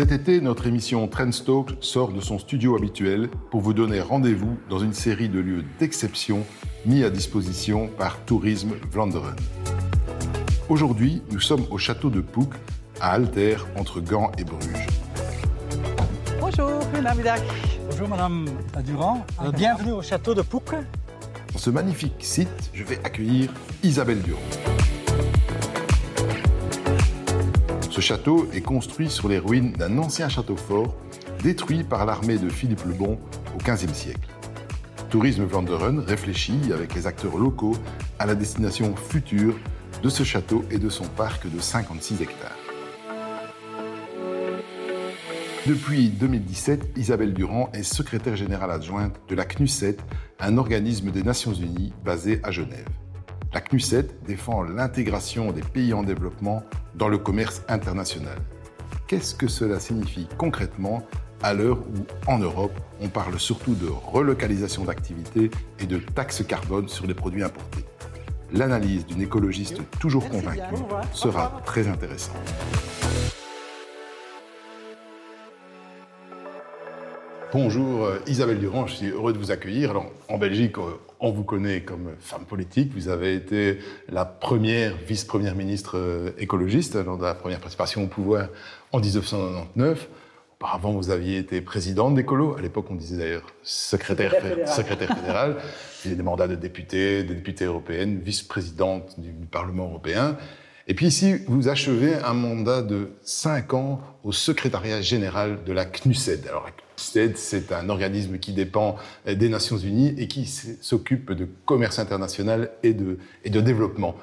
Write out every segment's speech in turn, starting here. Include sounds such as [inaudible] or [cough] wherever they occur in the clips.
Cet été, notre émission Trendstalk sort de son studio habituel pour vous donner rendez-vous dans une série de lieux d'exception mis à disposition par Tourisme Vlaanderen. Aujourd'hui, nous sommes au château de Pouc, à Alter, entre Gand et Bruges. Bonjour, goedemiddag. Bonjour Madame Durand, Euh, bienvenue au château de Pouc. Dans ce magnifique site, je vais accueillir Isabelle Durand. Ce château est construit sur les ruines d'un ancien château fort détruit par l'armée de Philippe le Bon au XVe siècle. Tourisme Vlaanderen réfléchit avec les acteurs locaux à la destination future de ce château et de son parc de 56 hectares. Depuis 2017, Isabelle Durand est secrétaire générale adjointe de la CNUSET, un organisme des Nations Unies basé à Genève. La CNUSET défend l'intégration des pays en développement dans le commerce international. Qu'est-ce que cela signifie concrètement à l'heure où, en Europe, on parle surtout de relocalisation d'activités et de taxes carbone sur les produits importés? L'analyse d'une écologiste toujours convaincue sera très intéressante. Bonjour euh, Isabelle Durand, je suis heureux de vous accueillir. Alors, en Belgique, euh, on vous connaît comme femme politique. Vous avez été la première vice-première ministre euh, écologiste lors de la première participation au pouvoir en 1999. Auparavant, vous aviez été présidente d'Écolo. À l'époque, on disait d'ailleurs secrétaire, Secrétaire fédéral. secrétaire fédéral. Il y a des mandats de députée, de députée européenne, vice-présidente du Parlement européen. Et puis ici, vous achevez un mandat de 5 ans au secrétariat général de la CNUSED. Alors la CNUSED, c'est un organisme qui dépend des Nations Unies et qui s'occupe de commerce international et de, et de développement.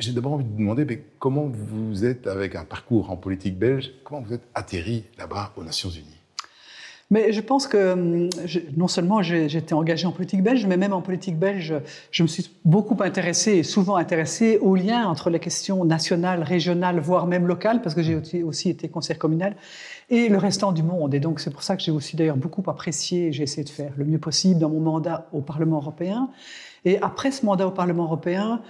J'ai d'abord envie de vous demander mais comment vous êtes, avec un parcours en politique belge, comment vous êtes atterri là-bas aux Nations Unies? Mais je pense que hum, non seulement été engagée en politique belge, mais même en politique belge, je me suis beaucoup intéressée, et souvent intéressée, aux liens entre les questions nationales, régionales, voire même locales, parce que j'ai aussi- été conseillère communale, et le restant du monde. Et donc c'est pour ça que j'ai aussi d'ailleurs beaucoup apprécié, j'ai essayé de faire le mieux possible dans mon mandat au Parlement européen. Et après ce mandat au Parlement européen,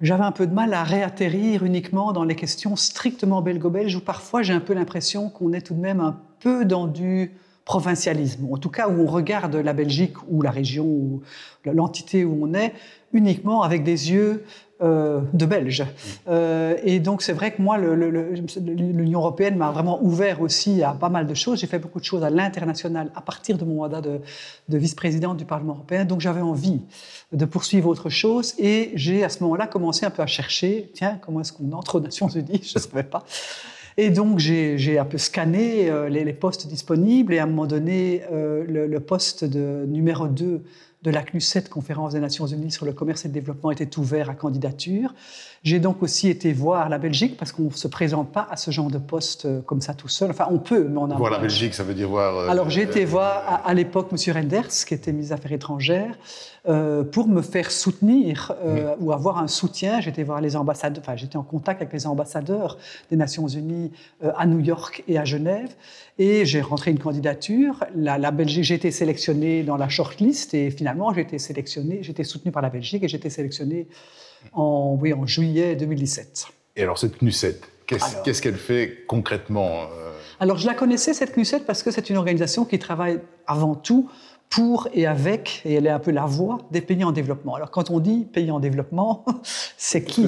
j'avais un peu de mal à réatterrir uniquement dans les questions strictement belgo-belges, où parfois j'ai un peu l'impression qu'on est tout de même un peu dans du provincialisme, en tout cas où on regarde la Belgique ou la région ou l'entité où on est uniquement avec des yeux euh, de Belges. Euh, et donc c'est vrai que moi, l'Union européenne m'a vraiment ouvert aussi à pas mal de choses. J'ai fait beaucoup de choses à l'international à partir de mon mandat de, de vice-présidente du Parlement européen. Donc j'avais envie de poursuivre autre chose et j'ai à ce moment-là commencé un peu à chercher, tiens, comment est-ce qu'on entre aux Nations Unies? [laughs] Je ne savais pas. Et donc, j'ai un peu scanné euh, les, les postes disponibles et à un moment donné, euh, le, le poste de numéro 2 de la CNUSET, Conférence des Nations Unies sur le commerce et le développement, était ouvert à candidature. J'ai donc aussi été voir la Belgique parce qu'on ne se présente pas à ce genre de poste euh, comme ça tout seul. Enfin, on peut, mais on a... Voir la Belgique, ça veut dire voir... euh, Alors j'ai été euh, voir à, à l'époque M. Renders, qui était ministre des Affaires étrangères, euh, pour me faire soutenir euh, ou avoir un soutien. J'étais voir les ambassadeurs, enfin j'étais en contact avec les ambassadeurs des Nations Unies euh, à New York et à Genève, et j'ai rentré une candidature. La, la Belgique, j'ai été sélectionnée dans la shortlist et finalement j'ai été sélectionnée, j'ai été soutenue par la Belgique et j'ai été sélectionnée en, oui, en juillet 2017. Et alors cette CNUSET, qu'est-ce qu'elle fait concrètement euh, Alors, je la connaissais, cette CNUSET, parce que c'est une organisation qui travaille avant tout pour et avec, et elle est un peu la voix des pays en développement. Alors, quand on dit pays en développement, [laughs] c'est qui?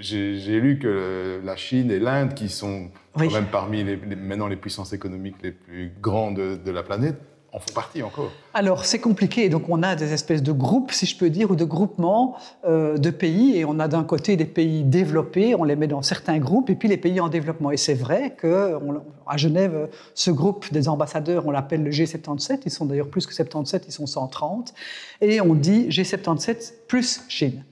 J'ai j'ai lu que la Chine et l'Inde, qui sont Oui. quand même parmi les, les- maintenant les puissances économiques les plus grandes de, de la planète, en font partie encore. Alors, c'est compliqué. Donc, on a des espèces de groupes, si je peux dire, ou de groupements euh, de pays. Et on a d'un côté des pays développés, on les met dans certains groupes, et puis les pays en développement. Et c'est vrai qu'à Genève, ce groupe des ambassadeurs, on l'appelle le G77. Ils sont d'ailleurs plus que 77, ils sont 130. Et on dit G77 plus Chine.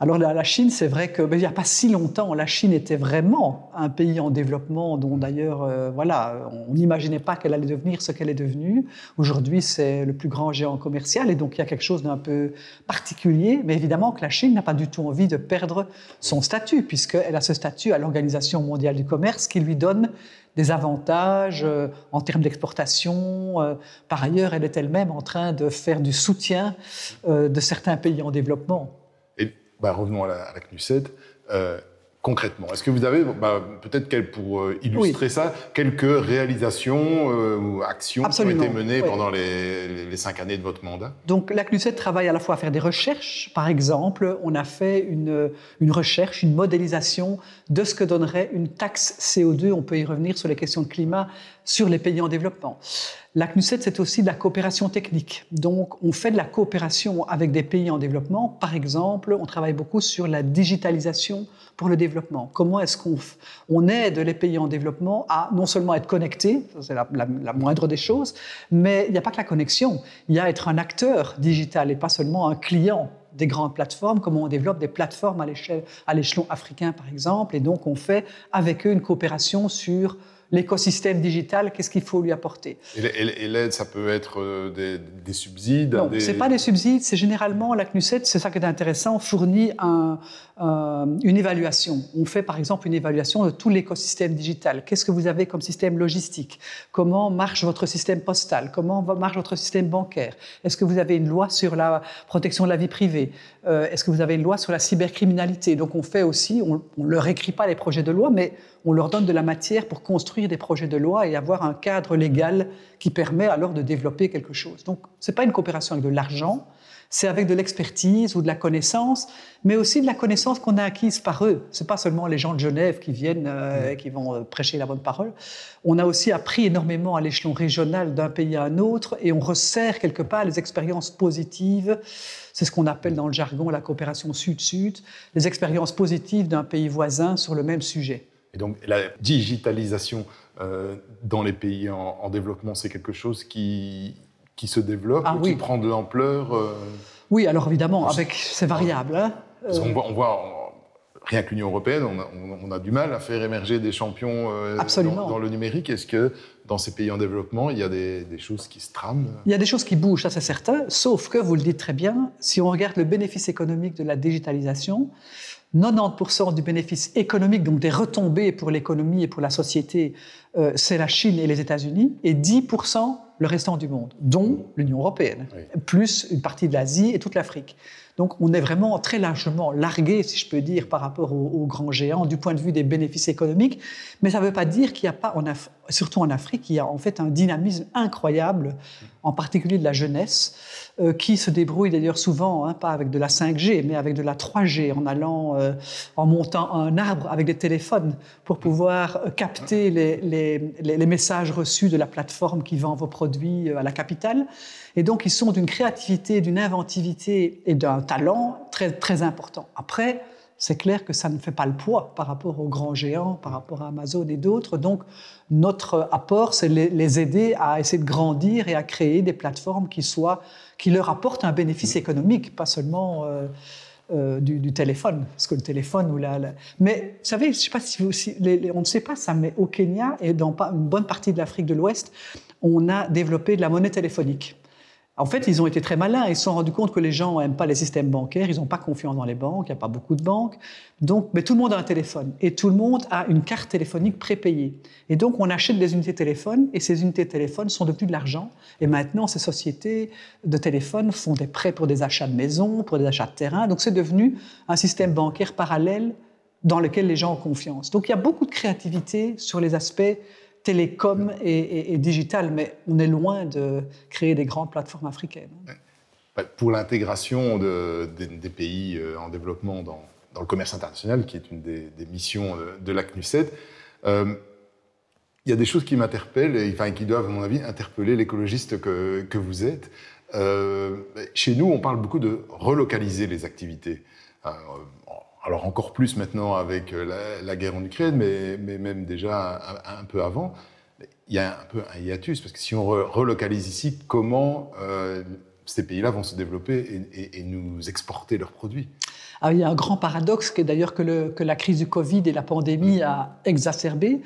Alors la, la Chine, c'est vrai que ben, il n'y a pas si longtemps, la Chine était vraiment un pays en développement dont d'ailleurs, euh, voilà, on n'imaginait pas qu'elle allait devenir ce qu'elle est devenue. Aujourd'hui, c'est le plus grand géant commercial et donc il y a quelque chose d'un peu particulier. Mais évidemment que la Chine n'a pas du tout envie de perdre son statut puisqu'elle a ce statut à l'Organisation mondiale du commerce qui lui donne des avantages euh, en termes d'exportation. Euh, par ailleurs, elle est elle-même en train de faire du soutien euh, de certains pays en développement. Bah, revenons à la, à la CNUSET. Euh, concrètement Est-ce que vous avez, bah, peut-être pour euh, illustrer ça, quelques réalisations euh, ou actions qui ont été menées pendant les, cinq années de votre mandat? Donc la CNUSET travaille à la fois à faire des recherches. Par exemple, on a fait une, une recherche, une modélisation de ce que donnerait une taxe CO2. On peut y revenir sur les questions de climat sur les pays en développement. La CNUSET, c'est aussi de la coopération technique. Donc, on fait de la coopération avec des pays en développement. Par exemple, on travaille beaucoup sur la digitalisation pour le développement. Comment est-ce qu'on on aide les pays en développement à non seulement être connectés, c'est la, la, moindre des choses, mais il n'y a pas que la connexion, il y a être un acteur digital et pas seulement un client des grandes plateformes, comment on développe des plateformes à l'échelon africain, par exemple, et donc on fait avec eux une coopération sur l'écosystème digital, qu'est-ce qu'il faut lui apporter. Et l'aide, ça peut être euh, des, subsides Non, ce n'est pas des subsides, c'est généralement la CNUSET, c'est ça qui est intéressant, fournit un, une évaluation. On fait par exemple une évaluation de tout l'écosystème digital. Qu'est-ce que vous avez comme système logistique? Comment marche votre système postal? Comment marche votre système bancaire? Est-ce que vous avez une loi sur la protection de la vie privée? Euh, Est-ce que vous avez une loi sur la cybercriminalité? Donc on fait aussi, on ne leur écrit pas les projets de loi, mais on leur donne de la matière pour construire des projets de loi et avoir un cadre légal qui permet alors de développer quelque chose. Donc, ce n'est pas une coopération avec de l'argent, c'est avec de l'expertise ou de la connaissance, mais aussi de la connaissance qu'on a acquise par eux. Ce n'est pas seulement les gens de Genève qui viennent, euh, qui vont euh, prêcher la bonne parole. On a aussi appris énormément à l'échelon régional d'un pays à un autre et on resserre quelque part les expériences positives. C'est ce qu'on appelle dans le jargon la coopération sud-sud, les expériences positives d'un pays voisin sur le même sujet. Et donc la digitalisation euh, dans les pays en, développement, c'est quelque chose qui, qui se développe, ah qui prend de l'ampleur euh, Oui, alors évidemment, avec c'est variable. Hein. Parce voit, on voit rien que l'Union européenne, on a, du mal à faire émerger des champions euh, dans, dans, le numérique. Est-ce que dans ces pays en développement, il y a des, des choses qui se trament? Il y a des choses qui bougent, ça c'est certain. Sauf que, vous le dites très bien, si on regarde le bénéfice économique de la digitalisation, 90% du bénéfice économique, donc des retombées pour l'économie et pour la société, euh, c'est la Chine et les États-Unis, et 10% le restant du monde, dont l'Union européenne, plus une partie de l'Asie et toute l'Afrique. Donc on est vraiment très largement largué, si je peux dire, par rapport aux, grands géants du point de vue des bénéfices économiques. Mais ça ne veut pas dire qu'il n'y a pas, surtout en Afrique, il y a en fait un dynamisme incroyable, en particulier de la jeunesse, euh, qui se débrouille d'ailleurs souvent, hein, pas avec de la 5G, mais avec de la 3G, en allant, euh, en montant un arbre avec des téléphones pour pouvoir euh, capter les, les, les messages reçus de la plateforme qui vend vos produits à la capitale. Et donc, ils sont d'une créativité, d'une inventivité et d'un talent très, très important. Après, c'est clair que ça ne fait pas le poids par rapport aux grands géants, par rapport à Amazon et d'autres. Donc, notre apport, c'est les, aider à essayer de grandir et à créer des plateformes qui, soient, qui leur apportent un bénéfice économique, pas seulement euh, euh, du, téléphone. Parce que le téléphone ou la, Mais vous savez, je sais pas si, on ne sait pas ça, mais au Kenya et dans une bonne partie de l'Afrique de l'Ouest, on a développé de la monnaie téléphonique. En fait, ils ont été très malins. Ils se sont rendus compte que les gens n'aiment pas les systèmes bancaires, ils n'ont pas confiance dans les banques, il n'y a pas beaucoup de banques. Donc, mais tout le monde a un téléphone et tout le monde a une carte téléphonique prépayée. Et donc, on achète des unités de téléphone et ces unités de téléphone sont devenues de l'argent. Et maintenant, ces sociétés de téléphone font des prêts pour des achats de maisons, pour des achats de terrain. Donc, c'est devenu un système bancaire parallèle dans lequel les gens ont confiance. Donc, il y a beaucoup de créativité sur les aspects télécom et, digital, mais on est loin de créer des grandes plateformes africaines. Pour l'intégration des pays euh, en développement dans, le commerce international, qui est une des, missions de, la CNUSET, euh, il y a des choses qui m'interpellent et qui doivent, à mon avis, interpeller l'écologiste que, vous êtes. Euh, chez nous, on parle beaucoup de relocaliser les activités encore plus maintenant avec euh, la, guerre en Ukraine, mais, même déjà un, peu avant, il y a un peu un hiatus, parce que si on relocalise ici, comment euh, ces pays-là vont se développer et, nous exporter leurs produits? Ah, Il y a un grand paradoxe qui est d'ailleurs que, que, la crise du Covid et la pandémie a exacerbé.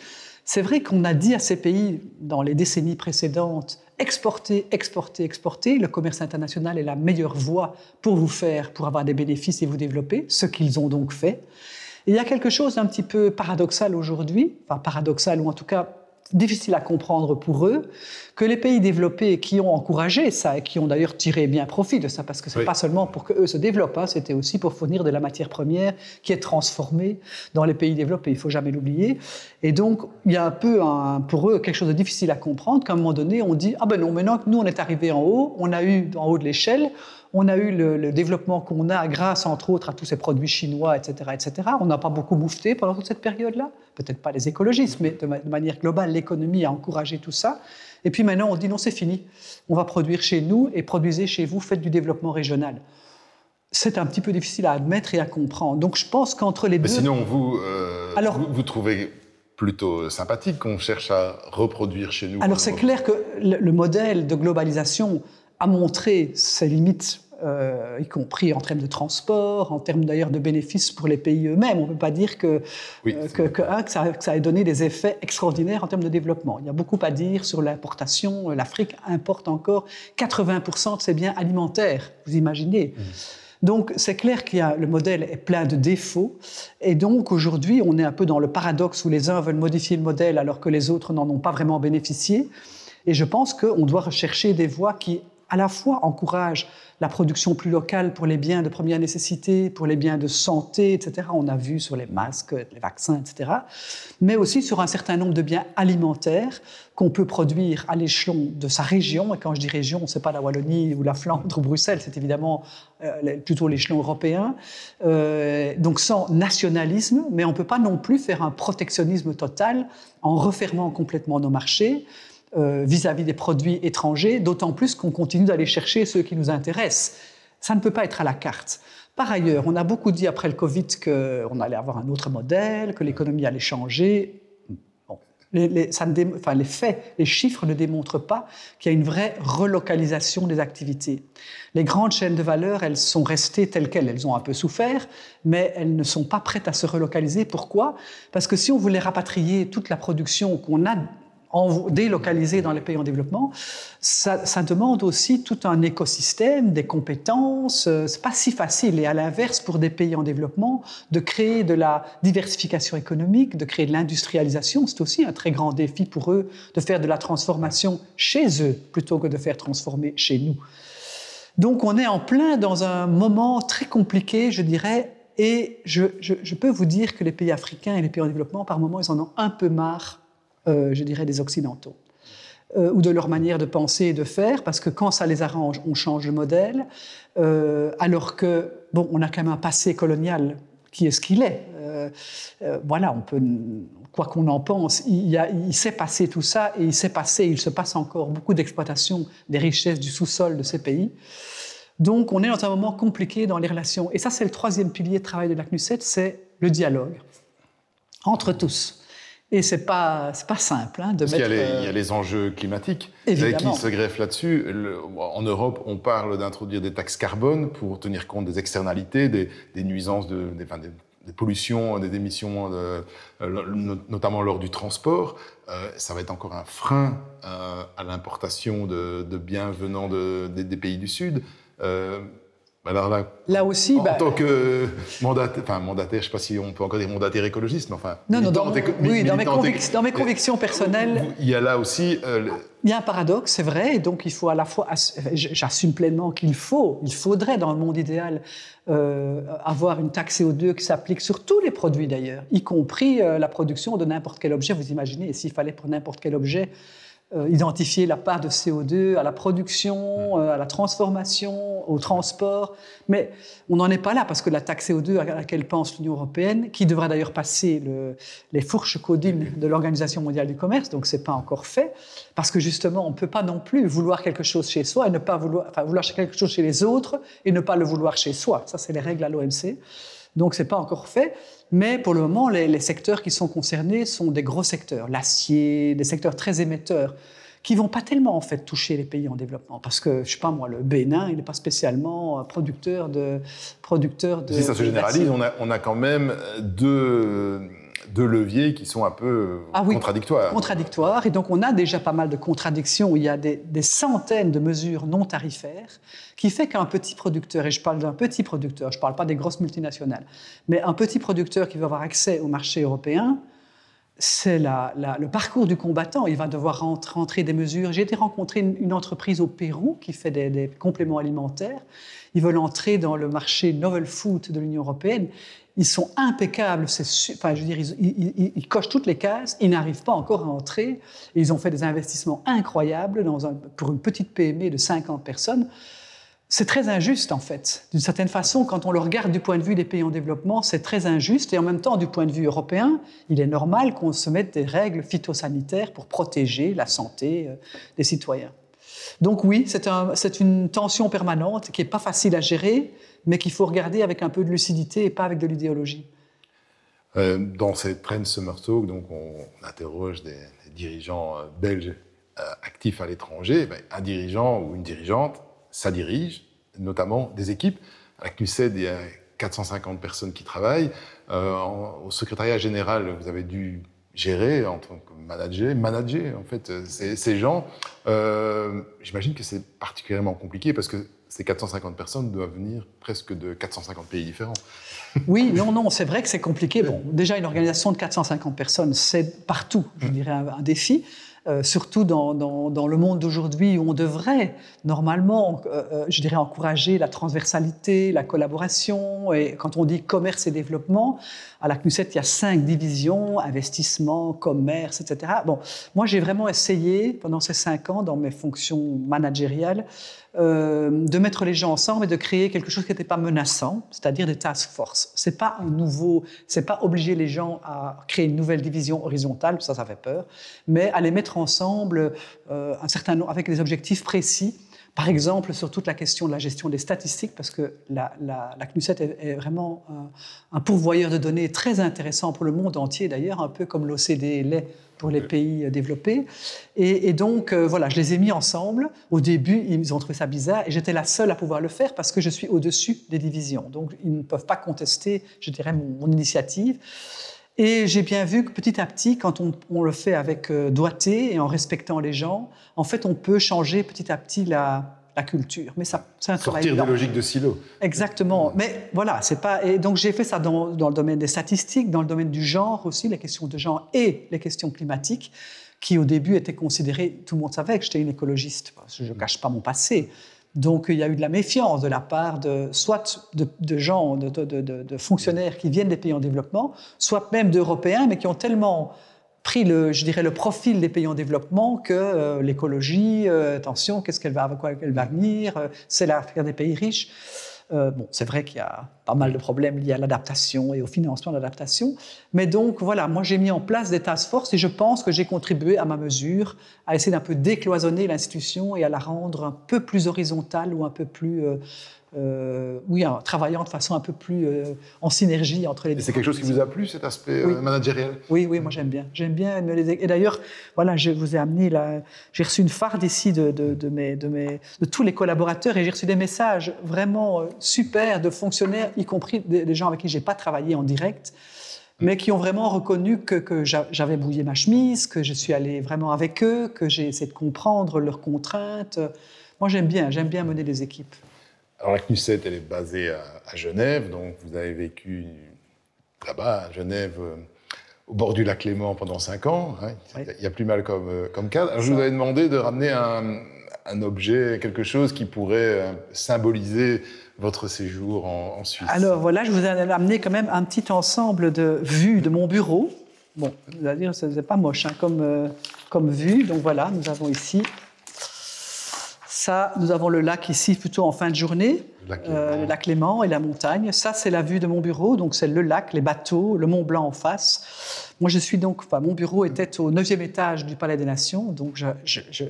C'est vrai qu'on a dit à ces pays dans les décennies précédentes exporter, exporter, exporter. Le commerce international est la meilleure voie pour vous faire, pour avoir des bénéfices et vous développer, ce qu'ils ont donc fait. il y a quelque chose d'un petit peu paradoxal aujourd'hui, enfin paradoxal ou en tout cas difficile à comprendre pour eux que les pays développés qui ont encouragé ça et qui ont d'ailleurs tiré bien profit de ça, parce que c'est n'est pas seulement pour qu'eux se développent, hein, c'était aussi pour fournir de la matière première qui est transformée dans les pays développés, il faut jamais l'oublier. Et donc, il y a un peu pour eux quelque chose de difficile à comprendre, qu'à un moment donné, on dit, ah ben non, maintenant que nous on est arrivé en haut, on a eu en haut de l'échelle, on a eu le, développement qu'on a grâce, entre autres, à tous ces produits chinois, etc., etc. On n'a pas beaucoup moufté pendant toute cette période-là. Peut-être pas les écologistes, mais de, manière globale, l'économie a encouragé tout ça. Et puis maintenant, on dit non, c'est fini. On va produire chez nous et produisez chez vous, faites du développement régional. C'est un petit peu difficile à admettre et à comprendre. Donc je pense qu'entre les mais deux. Sinon, vous, euh, alors, vous, trouvez plutôt sympathique qu'on cherche à reproduire chez nous Alors c'est clair que le modèle de globalisation a montré ses limites euh, y compris en termes de transport, en termes d'ailleurs de bénéfices pour les pays eux-mêmes. On ne peut pas dire que, euh, que, ça, que, ça, ait donné des effets extraordinaires en termes de développement. Il y a beaucoup à dire sur l'importation. L'Afrique importe encore 80% de ses biens alimentaires, vous imaginez. Mmh. Donc c'est clair que le modèle est plein de défauts et donc aujourd'hui on est un peu dans le paradoxe où les uns veulent modifier le modèle alors que les autres n'en ont pas vraiment bénéficié. Et je pense qu'on doit rechercher des voies qui à la fois encouragent la production plus locale pour les biens de première nécessité, pour les biens de santé, etc. On a vu sur les masques, les vaccins, etc. Mais aussi sur un certain nombre de biens alimentaires qu'on peut produire à l'échelon de sa région. Et quand je dis région, ce n'est pas la Wallonie ou la Flandre ou Bruxelles, c'est évidemment euh, plutôt l'échelon européen. Euh, donc sans nationalisme, mais on ne peut pas non plus faire un protectionnisme total en refermant complètement nos marchés. Euh, vis-à-vis des produits étrangers, d'autant plus qu'on continue d'aller chercher ceux qui nous intéressent. Ça ne peut pas être à la carte. Par ailleurs, on a beaucoup dit après le Covid qu'on allait avoir un autre modèle, que l'économie allait changer. ça enfin, les faits, les chiffres ne démontrent pas qu'il y a une vraie relocalisation des activités. Les grandes chaînes de valeur, elles sont restées telles quelles. Elles ont un peu souffert, mais elles ne sont pas prêtes à se relocaliser. Pourquoi? Parce que si on voulait rapatrier toute la production qu'on a délocalisé dans les pays en développement, ça, ça, demande aussi tout un écosystème, des compétences. Euh, c'est pas si facile. Et à l'inverse, pour des pays en développement, de créer de la diversification économique, de créer de l'industrialisation, c'est aussi un très grand défi pour eux de faire de la transformation chez eux plutôt que de faire transformer chez nous. Donc on est en plein dans un moment très compliqué, je dirais, et je, je, je peux vous dire que les pays africains et les pays en développement, par moments, ils en ont un peu marre je dirais, des Occidentaux, euh, ou de leur manière de penser et de faire, parce que quand ça les arrange, on change le modèle, euh, alors que, bon, on a quand même un passé colonial qui est ce qu'il est. voilà, on peut, quoi qu'on en pense, il, il s'est passé tout ça, et il s'est passé, il se passe encore beaucoup d'exploitation des richesses du sous-sol de ces pays. Donc, on est dans un moment compliqué dans les relations. Et ça, c'est le troisième pilier de travail de la CNUSET, c'est le dialogue entre tous. Et c'est pas pas simple hein, de mettre. Il y, a les, il y, a les, enjeux climatiques qui se greffent là-dessus. En Europe, on parle d'introduire des taxes carbone pour tenir compte des externalités, des, des nuisances, de, des, enfin, des, pollutions, des émissions, de, euh, notamment lors du transport. Euh, ça va être encore un frein euh, à l'importation de, de, biens venant des pays du Sud. Euh, alors là, aussi, en bah, tant que mandataire, enfin mandataire, je ne sais pas si on peut encore dire mandataire écologiste, mais enfin. Non, non, dans, oui, dans mes, dans mes, convictions personnelles. Il y a là aussi. Euh, il y a un paradoxe, c'est vrai, et donc il faut à la fois. J'assume pleinement qu'il faut, il faudrait dans le monde idéal euh, avoir une taxe CO2 qui s'applique sur tous les produits d'ailleurs, y compris euh, la production de n'importe quel objet. Vous imaginez, s'il fallait pour n'importe quel objet identifier la part de CO2 à la production, euh, à la transformation, au transport. Mais on n'en est pas là parce que la taxe CO2 à laquelle pense l'Union européenne, qui devra d'ailleurs passer le, les fourches codines de l'Organisation mondiale du commerce, donc c'est pas encore fait, parce que justement on ne peut pas non plus vouloir quelque chose chez soi et ne pas vouloir, enfin vouloir quelque chose chez les autres et ne pas le vouloir chez soi. Ça c'est les règles à l'OMC. Donc c'est pas encore fait. Mais pour le moment, les, secteurs qui sont concernés sont des gros secteurs, l'acier, des secteurs très émetteurs, qui vont pas tellement en fait toucher les pays en développement, parce que je sais pas moi, le Bénin, il n'est pas spécialement producteur de producteur de. Si ça se généralise, on a, on a quand même deux deux leviers qui sont un peu ah contradictoires. Contradictoires. Et donc, on a déjà pas mal de contradictions. Il y a des, centaines de mesures non tarifaires qui fait qu'un petit producteur, et je parle d'un petit producteur, je ne parle pas des grosses multinationales, mais un petit producteur qui veut avoir accès au marché européen, c'est le parcours du combattant. Il va devoir rentrer des mesures. J'ai été rencontrer une, entreprise au Pérou qui fait des, compléments alimentaires. Ils veulent entrer dans le marché novel food de l'Union européenne. Ils sont impeccables. Enfin, je veux dire, ils, cochent toutes les cases. Ils n'arrivent pas encore à entrer. ils ont fait des investissements incroyables pour une petite PME de 50 personnes c'est très injuste en fait. D'une certaine façon, quand on le regarde du point de vue des pays en développement, c'est très injuste et en même temps, du point de vue européen, il est normal qu'on se mette des règles phytosanitaires pour protéger la santé euh, des citoyens. Donc oui, c'est une tension permanente qui n'est pas facile à gérer, mais qu'il faut regarder avec un peu de lucidité et pas avec de l'idéologie. Euh, dans cette Trend Summer Talk, donc on interroge des, dirigeants euh, belges actifs à l'étranger. Ben, un dirigeant ou une dirigeante ça dirige, notamment des équipes. À la CNUSED, il y a 450 personnes qui travaillent. Euh, au secrétariat général, vous avez dû gérer en tant que manager, manager en fait ces, gens. Euh, j'imagine que c'est particulièrement compliqué parce que ces 450 personnes doivent venir presque de 450 pays différents. Oui, non, non, c'est vrai que c'est compliqué. Bon, déjà une organisation de 450 personnes, c'est partout, je dirais, un défi. Euh, surtout dans, le monde d'aujourd'hui où on devrait normalement, euh, euh, je dirais, encourager la transversalité, la collaboration. Et quand on dit commerce et développement, à la CNUSET, il y a cinq divisions, investissement, commerce, etc. Bon, moi, j'ai vraiment essayé, pendant ces cinq ans, dans mes fonctions managériales, euh, de mettre les gens ensemble et de créer quelque chose qui n'était pas menaçant, c'est-à-dire des task force. C'est pas un nouveau, c'est pas obliger les gens à créer une nouvelle division horizontale, ça, ça fait peur, mais à les mettre ensemble euh, un certain avec des objectifs précis. Par exemple, sur toute la question de la gestion des statistiques, parce que la, la, la CNUSET est, vraiment un, un, pourvoyeur de données très intéressant pour le monde entier, d'ailleurs, un peu comme l'OCDE l'est pour les pays développés. Et, donc, euh, voilà, je les ai mis ensemble. Au début, ils ont trouvé ça bizarre et j'étais la seule à pouvoir le faire parce que je suis au-dessus des divisions. Donc, ils ne peuvent pas contester, je dirais, mon, initiative. Et j'ai bien vu que petit à petit, quand on, le fait avec euh, doigté et en respectant les gens, en fait, on peut changer petit à petit la, la culture. Mais ça, c'est un Sortir des logiques de silo. Exactement. Mais voilà, c'est pas. Et donc j'ai fait ça dans, dans, le domaine des statistiques, dans le domaine du genre aussi, les questions de genre et les questions climatiques, qui au début étaient considérées. Tout le monde savait que j'étais une écologiste. Parce que je ne cache pas mon passé. Donc il y a eu de la méfiance de la part de soit de, gens, de, fonctionnaires qui viennent des pays en développement, soit même d'Européens, mais qui ont tellement pris le, je dirais, le profil des pays en développement que euh, l'écologie, euh, attention, qu'est-ce qu'elle va, quoi elle va venir, euh, c'est l'affaire des pays riches. Bon, c'est vrai qu'il y a pas mal de problèmes liés à l'adaptation et au financement de l'adaptation, mais donc voilà, moi j'ai mis en place des task force et je pense que j'ai contribué à ma mesure à essayer d'un peu décloisonner l'institution et à la rendre un peu plus horizontale ou un peu plus euh, oui, en travaillant de façon un peu plus euh, en synergie entre les. Et c'est quelque chose qui vous a plu cet aspect euh, managériel Oui, oui, moi j'aime bien. J'aime bien. Et d'ailleurs, voilà, je vous ai amené là. J'ai reçu une farde ici de, de, mes, de, mes, de tous les collaborateurs et j'ai reçu des messages vraiment super de fonctionnaires, y compris des, gens avec qui j'ai pas travaillé en direct mais qui ont vraiment reconnu que, que j'avais bouillé ma chemise, que je suis allé vraiment avec eux, que j'ai essayé de comprendre leurs contraintes. Moi, j'aime bien, j'aime bien mener des équipes. Alors la CNUSET, elle est basée à, Genève, donc vous avez vécu là-bas, à Genève, euh, au bord du lac Léman pendant cinq ans. Hein. Il y a plus mal comme, euh, comme cadre. Alors je vous avais demandé de ramener un, un objet, quelque chose qui pourrait euh, symboliser votre séjour en, Suisse. Alors voilà, je vous ai amené quand même un petit ensemble de vues de mon bureau. Bon, vous allez dire, c'est pas moche hein, comme, comme vue. Donc voilà, nous avons ici ça, nous avons le lac ici plutôt en fin de journée, euh, le lac, Léman et la montagne. Ça, c'est la vue de mon bureau, donc c'est le lac, les bateaux, le Mont Blanc en face. Moi, je suis donc, enfin, mon bureau était au neuvième étage du Palais des Nations, donc je, je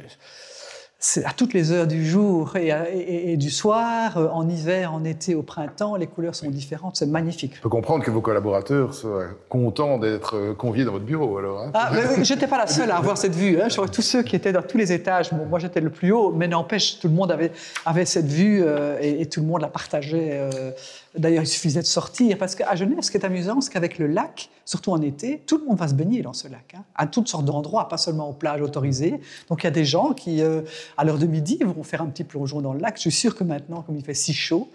c'est à toutes les heures du jour et, du soir, euh, en hiver, en été, au printemps, les couleurs sont différentes, c'est magnifique. Je peux comprendre que vos collaborateurs soient contents d'être euh, conviés dans votre bureau, alors. Hein ah, je n'étais pas la seule à avoir cette vue. Hein. tous ceux qui étaient dans tous les étages, moi j'étais le plus haut, mais n'empêche, tout le monde avait, avait cette vue euh, et, tout le monde la partageait. D'ailleurs, il suffisait de sortir, parce qu'à Genève, ce qui est amusant, c'est qu'avec le lac, surtout en été, tout le monde va se baigner dans ce lac, hein, à toutes sortes d'endroits, pas seulement aux plages autorisées. Donc il y a des gens qui, euh, à l'heure de midi, vont faire un petit plongeon dans le lac. Je suis sûr que maintenant, comme il fait si chaud,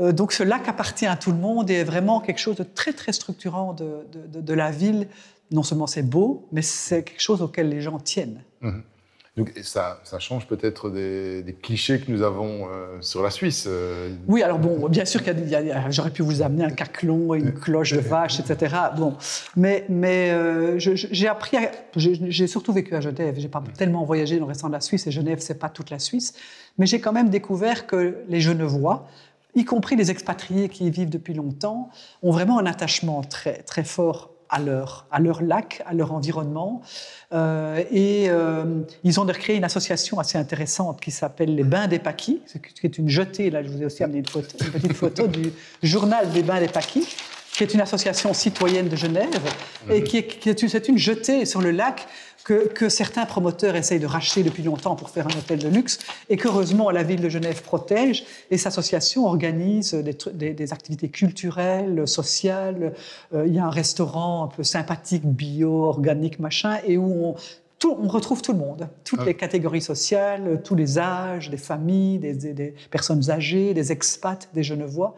euh, donc ce lac appartient à tout le monde et est vraiment quelque chose de très très structurant de, de, la ville non seulement c'est beau, mais c'est quelque chose auquel les gens tiennent. Mhm. Donc ça, change peut-être des, clichés que nous avons euh, sur la Suisse. Euh. Oui, alors bon, bien sûr qu'il y a, j'aurais pu vous amener un caclon, une cloche de vache, etc. Bon, mais mais euh, j'ai appris, j'ai surtout vécu à Genève. J'ai pas tellement voyagé dans le restant de la Suisse et Genève c'est pas toute la Suisse, mais j'ai quand même découvert que les Genevois, y compris les expatriés qui y vivent depuis longtemps, ont vraiment un attachement très très fort à leur, à leur lac, à leur environnement. Euh, et euh, ils ont créé une association assez intéressante qui s'appelle les Bains des Paquis, qui est une jetée, là je vous ai aussi amené une, photo, une petite photo du journal des Bains des Paquis, qui est une association citoyenne de Genève, et mhm. qui est, qui est, c'est une jetée sur le lac que, certains promoteurs essayent de racheter depuis longtemps pour faire un hôtel de luxe, et qu'heureusement la ville de Genève protège, et cette association organise des, activités culturelles, sociales. Euh, il y a un restaurant un peu sympathique, bio, organique, machin, et où on, on retrouve tout le monde, toutes ah. les catégories sociales, tous les âges, des familles, des, des personnes âgées, des expats, des Genevois.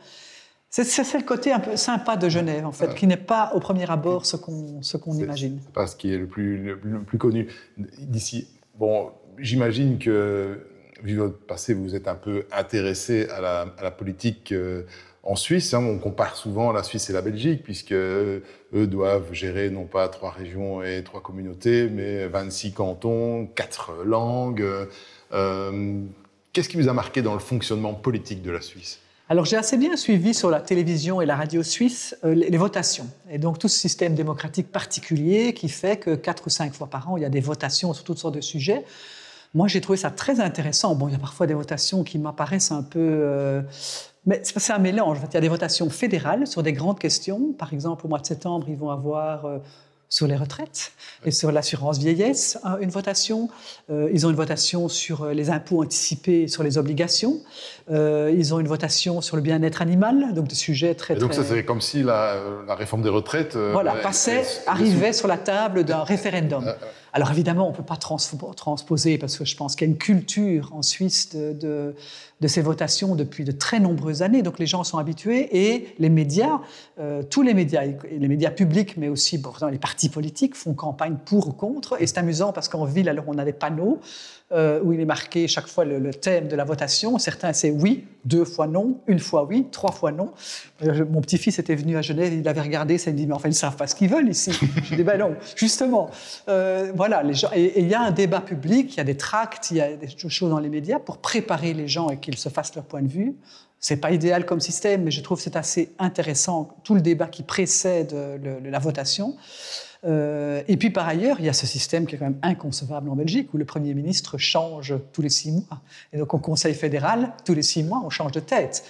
C'est le côté un peu sympa de Genève, en fait, qui n'est pas au premier abord ce qu'on qu'on imagine. C'est pas ce qui est le plus, le, plus connu d'ici. Bon, j'imagine que, vu votre passé, vous êtes un peu intéressé à la, à la politique euh, en Suisse. Hein. on compare souvent la Suisse et la Belgique, puisque eux doivent gérer non pas trois régions et trois communautés, mais 26 cantons, quatre langues. Euh, Qu'est-ce qui vous a marqué dans le fonctionnement politique de la Suisse? Alors j'ai assez bien suivi sur la télévision et la radio suisse euh, les, votations. Et donc tout ce système démocratique particulier qui fait que quatre ou cinq fois par an, il y a des votations sur toutes sortes de sujets. Moi j'ai trouvé ça très intéressant. Bon, il y a parfois des votations qui m'apparaissent un peu... Euh, mais c'est un mélange. Il y a des votations fédérales sur des grandes questions. Par exemple, au mois de septembre, ils vont avoir... Euh, sur les retraites et sur l'assurance vieillesse, hein, une votation. Euh, ils ont une votation sur euh, les impôts anticipés sur les obligations. Euh, ils ont une votation sur le bien-être animal, donc des sujets très. Et donc ça c'est comme si la, réforme des retraites. voilà, passait, arrivait sur la table d'un référendum. Alors évidemment, on ne peut pas transposer parce que je pense qu'il y a une culture en Suisse de, ces votations depuis de très nombreuses années. Donc les gens sont habitués et les médias, euh, tous les médias, les médias publics, mais aussi les partis politiques font campagne pour ou contre. Et c'est amusant parce qu'en ville, alors on a des panneaux euh, où il est marqué chaque fois le, thème de la votation. Certains, c'est oui, deux fois non, une fois oui, trois fois non. Euh, mon petit-fils était venu à Genève, il avait regardé ça, il me dit, mais enfin, ils ne savent pas ce qu'ils veulent ici. [laughs] Je dis, ben non, justement. Euh, voilà, les gens, et il y a un débat public, il y a des tracts, il y a des choses dans les médias pour préparer les gens et qu'ils se fassent leur point de vue. C'est pas idéal comme système, mais je trouve que c'est assez intéressant, tout le débat qui précède la votation. Euh, et puis par ailleurs, il y a ce système qui est quand même inconcevable en Belgique, où le Premier ministre change tous les six mois. Et donc au Conseil fédéral, tous les six mois, on change de tête.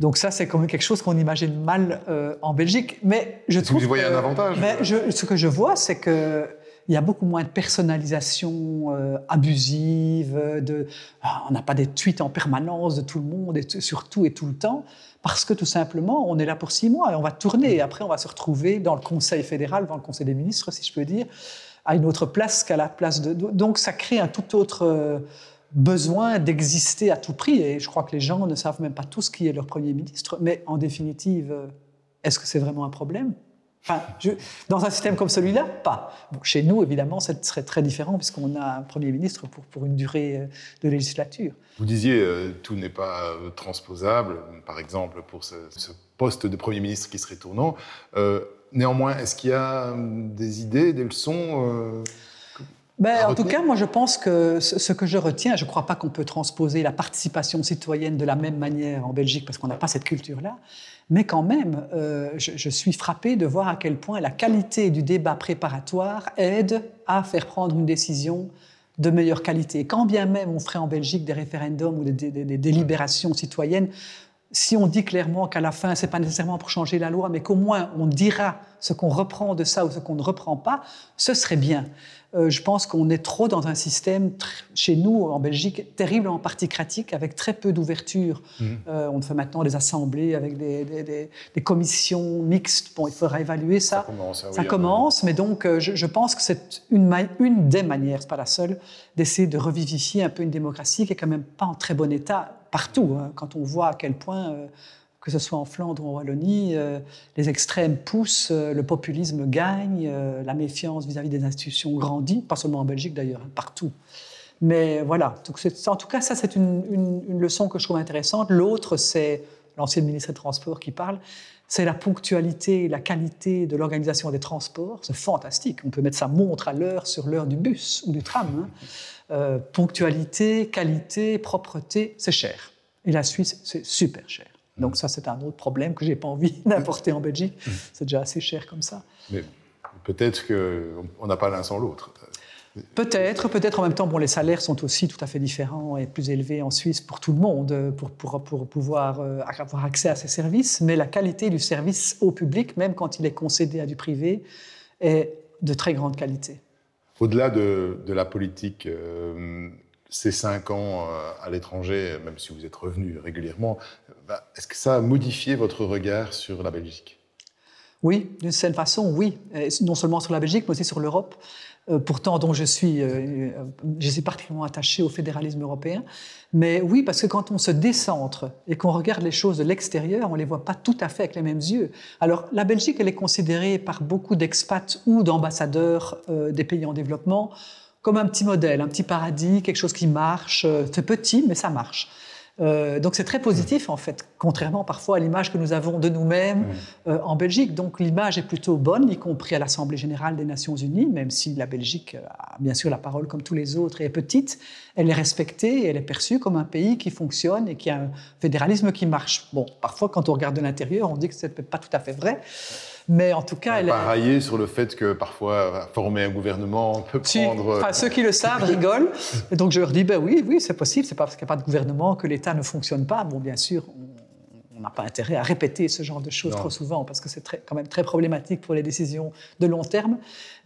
Donc ça, c'est quand même quelque chose qu'on imagine mal euh, en Belgique. Mais je trouve. Vous y voyez un avantage mais Ce que je vois, c'est que il y a beaucoup moins de personnalisation euh, abusive, de, ah, on n'a pas des tweets en permanence de tout le monde, et sur tout et tout le temps parce que tout simplement, on est là pour six mois et on va tourner. Et après, on va se retrouver dans le Conseil fédéral, dans le Conseil des ministres, si je peux dire, à une autre place qu'à la place de. Donc, ça crée un tout autre euh, besoin d'exister à tout prix. Et je crois que les gens ne savent même pas tous qui est leur Premier ministre. Mais en définitive, euh, est-ce que c'est vraiment un problème? Dans un système comme celui-là, pas. chez nous, évidemment, ce serait très différent puisqu'on a un Premier ministre pour, une durée euh, de législature. Vous disiez, euh, tout n'est pas euh, transposable, par exemple, pour ce, poste de Premier ministre qui serait tournant. néanmoins, est-ce qu'il y a des idées, des leçons ben, en tout cas, moi, je pense que ce que je retiens, je ne crois pas qu'on peut transposer la participation citoyenne de la même manière en Belgique parce qu'on n'a pas cette culture-là. Mais quand même, euh, je, suis frappée de voir à quel point la qualité du débat préparatoire aide à faire prendre une décision de meilleure qualité. Quand bien même on ferait en Belgique des référendums ou des, délibérations citoyennes, si on dit clairement qu'à la fin, ce n'est pas nécessairement pour changer la loi, mais qu'au moins on dira ce qu'on reprend de ça ou ce qu'on ne reprend pas, ce serait bien. Euh, je pense qu'on est trop dans un système, chez nous, en Belgique, terriblement particratique, avec très peu d'ouverture. Mmh. Euh, on fait maintenant des assemblées avec des, commissions mixtes. Bon, il faudra évaluer ça. Ça commence, ça commence mais donc euh, je, pense que c'est une, une des manières, c'est pas la seule, d'essayer de revivifier un peu une démocratie qui est quand même pas en très bon état partout. Hein, quand on voit à quel point que ce soit en Flandre ou en Wallonie, euh, les extrêmes poussent, euh, le populisme gagne, euh, la méfiance vis-à-vis des institutions grandit, pas seulement en Belgique d'ailleurs, hein, partout. Mais voilà, en tout cas, ça c'est une, une, leçon que je trouve intéressante. L'autre, c'est l'ancien ministre des Transports qui parle, c'est la ponctualité, la qualité de l'organisation des transports. C'est fantastique. On peut mettre sa montre à l'heure sur l'heure du bus ou du tram. Hein. ponctualité, qualité, propreté, c'est cher. Et la Suisse, c'est super cher. Donc ça, c'est un autre problème que j'ai pas envie [laughs] d'apporter en Belgique. Mm. C'est déjà assez cher comme ça. Mais peut-être qu'on n'a pas l'un sans l'autre. Peut-être, peut-être. En même temps, bon, les salaires sont aussi tout à fait différents et plus élevés en Suisse pour tout le monde, pour, pour, pour pouvoir euh, avoir accès à ces services, mais la qualité du service au public, même quand il est concédé à du privé, est de très grande qualité. Au-delà de, de, la politique, euh, ces cinq ans euh, à l'étranger, même si vous êtes revenu régulièrement, bah, est-ce que ça a modifié votre regard sur la Belgique? Oui, d'une certaine façon, oui. non seulement sur la Belgique, mais aussi sur l'Europe. Euh, pourtant dont je suis, euh, je suis particulièrement attaché au fédéralisme européen. Mais oui, parce que quand on se décentre et qu'on regarde les choses de l'extérieur, on les voit pas tout à fait avec les mêmes yeux. Alors la Belgique, elle est considérée par beaucoup d'expats ou d'ambassadeurs des pays en développement comme un petit modèle, un petit paradis, quelque chose qui marche. Euh, c'est petit, mais ça marche. Euh, donc c'est très positif en fait, contrairement parfois à l'image que nous avons de nous-mêmes euh, en Belgique. Donc l'image est plutôt bonne, y compris à l'Assemblée générale des Nations unies, même si la Belgique a bien sûr la parole comme tous les autres et est petite, elle est respectée et elle est perçue comme un pays qui fonctionne et qui a un fédéralisme qui marche. Bon, parfois quand on regarde de l'intérieur, on dit que ce n'est pas tout à fait vrai. Mais en tout cas, elle pas railler sur le fait que parfois former un gouvernement peut prendre. Enfin, ceux qui le savent rigolent. Et [laughs] donc je leur dis ben oui, oui, c'est possible. C'est pas parce qu'il n'y a pas de gouvernement que l'État ne fonctionne pas. Bon, bien sûr, on n'a pas intérêt à répéter ce genre de choses trop souvent parce que c'est quand même très problématique pour les décisions de long terme.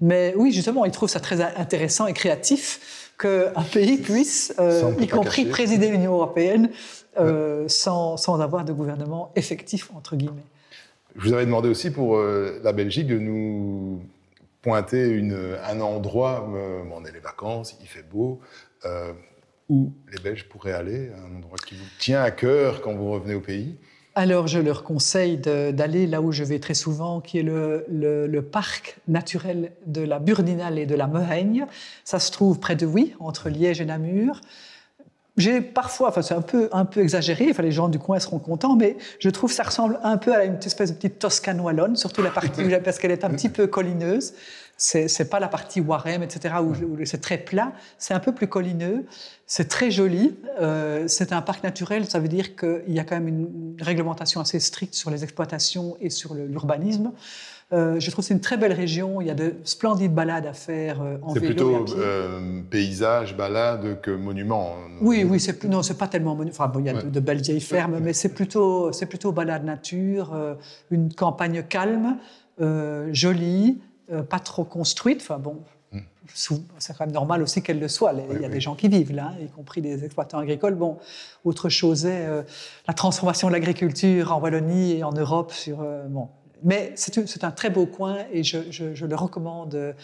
Mais oui, justement, ils trouvent ça très intéressant et créatif qu'un pays puisse, euh, y compris présider l'Union européenne, euh, sans, sans avoir de gouvernement effectif entre guillemets. Je vous avais demandé aussi pour euh, la Belgique de nous pointer un endroit, euh, on est les vacances, il fait beau, euh, où les Belges pourraient aller, un endroit qui vous tient à cœur quand vous revenez au pays alors, je leur conseille d'aller là où je vais très souvent, qui est le, le, parc naturel de la Burdinale et de la Mehaigne. Ça se trouve près de Oui, entre Liège et Namur. J'ai parfois, enfin c'est un peu, un peu exagéré, enfin les gens du coin seront contents, mais je trouve que ça ressemble un peu à une espèce de petite Toscane wallonne, surtout la partie [laughs] parce qu'elle est un petit peu collineuse. C'est pas la partie Warem, etc., où, c'est très plat. C'est un peu plus collineux. C'est très joli. Euh, c'est un parc naturel. Ça veut dire qu'il y a quand même une réglementation assez stricte sur les exploitations et sur l'urbanisme. Euh, je trouve que c'est une très belle région. Il y a de splendides balades à faire euh, en vélo. C'est plutôt euh, paysage, balade que monument. Oui, oui, c'est non, c'est pas tellement monument. Enfin, bon, il y a de, belles vieilles fermes, mais c'est plutôt, c'est plutôt balade nature, une campagne calme, jolie, pas trop construite. Enfin bon. Hmm. C'est quand même normal aussi qu'elle le soit. Il y a des gens qui vivent là, y compris des exploitants agricoles. Bon, autre chose est la transformation de l'agriculture en Wallonie et en Europe sur bon, mais c'est un très beau coin et je, le recommande.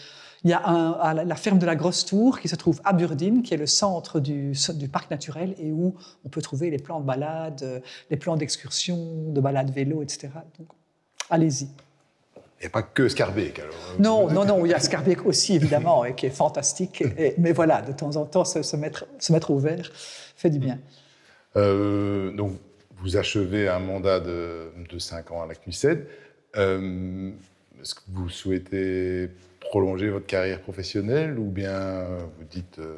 Il y a la ferme de la Grosse Tour qui se trouve à Burdine, qui est le centre du, parc naturel et où on peut trouver les plans de balade, les plans d'excursion, de balade vélo, etc. Donc, allez-y. Il n'y a pas que Scarbeck, alors hein. Non, non, non, il y a Scarbeck aussi, évidemment, et qui est fantastique. [laughs] mais voilà, de temps en temps, se, mettre, se mettre au vert fait du bien. Euh, donc, vous achevez un mandat de, de 5 ans à la CNUSED. Euh, est-ce que vous souhaitez prolonger votre carrière professionnelle ou bien vous dites euh,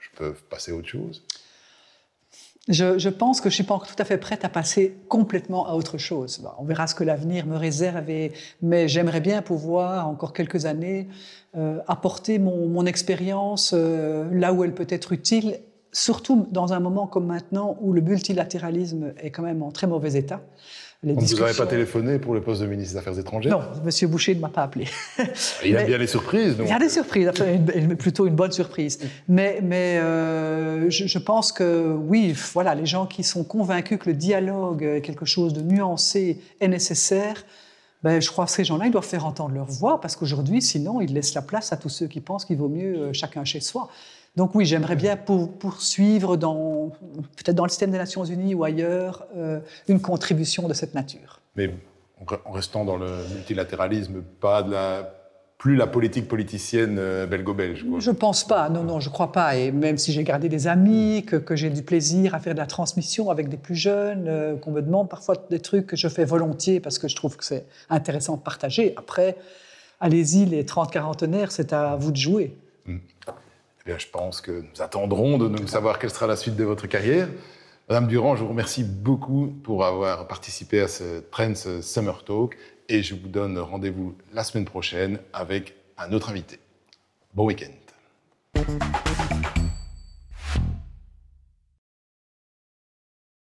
je peux passer à autre chose? Je, pense que je ne suis pas encore tout à fait prête à passer complètement à autre chose. on verra ce que l'avenir me réserve, mais j'aimerais bien pouvoir, encore quelques années, euh, apporter mon, expérience là où elle peut être utile, surtout dans un moment comme maintenant où le multilatéralisme est quand même en très mauvais état. On ne vous avait pas téléphoné pour le poste de ministre des Affaires étrangères Non, M. Boucher ne m'a pas appelé. [laughs] il a bien des surprises, Il y a des surprises, plutôt une bonne surprise. Mais, mais euh, je, pense que oui, voilà, les gens qui sont convaincus que le dialogue est quelque chose de nuancé est nécessaire, ben, je crois que ces gens-là, ils doivent faire entendre leur voix, parce qu'aujourd'hui, sinon, ils laissent la place à tous ceux qui pensent qu'il vaut mieux euh, chacun chez soi. Donc oui, j'aimerais bien poursuivre dans peut-être dans le système des Nations Unies ou ailleurs euh, une contribution de cette nature. Mais en restant dans le multilatéralisme, pas de la plus la politique politicienne euh, belgo-belge. Je ne pense pas, non, non, je ne crois pas. Et même si j'ai gardé des amis, que, que j'ai du plaisir à faire de la transmission avec des plus jeunes, euh, qu'on me demande parfois des trucs que je fais volontiers parce que je trouve que c'est intéressant de partager. Après, allez-y, les 30 quarantenaires, c'est à vous de jouer. Hmm. Eh je pense que nous attendrons de nous savoir quelle sera la suite de votre carrière. Madame Durand, je vous remercie beaucoup pour avoir participé à ce Trends Summer Talk et je vous donne rendez-vous la semaine prochaine avec un autre invité. Bon week-end.